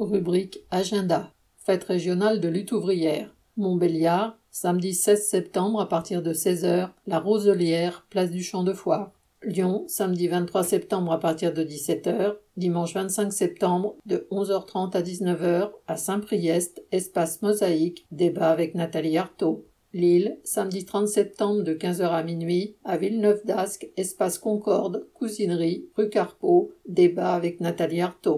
Rubrique Agenda. Fête régionale de lutte ouvrière. Montbéliard, samedi 16 septembre à partir de 16h, la Roselière, place du Champ de Foire. Lyon, samedi 23 septembre à partir de 17h, dimanche 25 septembre de 11h30 à 19h à Saint-Priest, espace mosaïque, débat avec Nathalie Artaud. Lille, samedi 30 septembre de 15h à minuit, à Villeneuve d'Ascq, espace Concorde, cousinerie, rue Carpeau, débat avec Nathalie Artaud.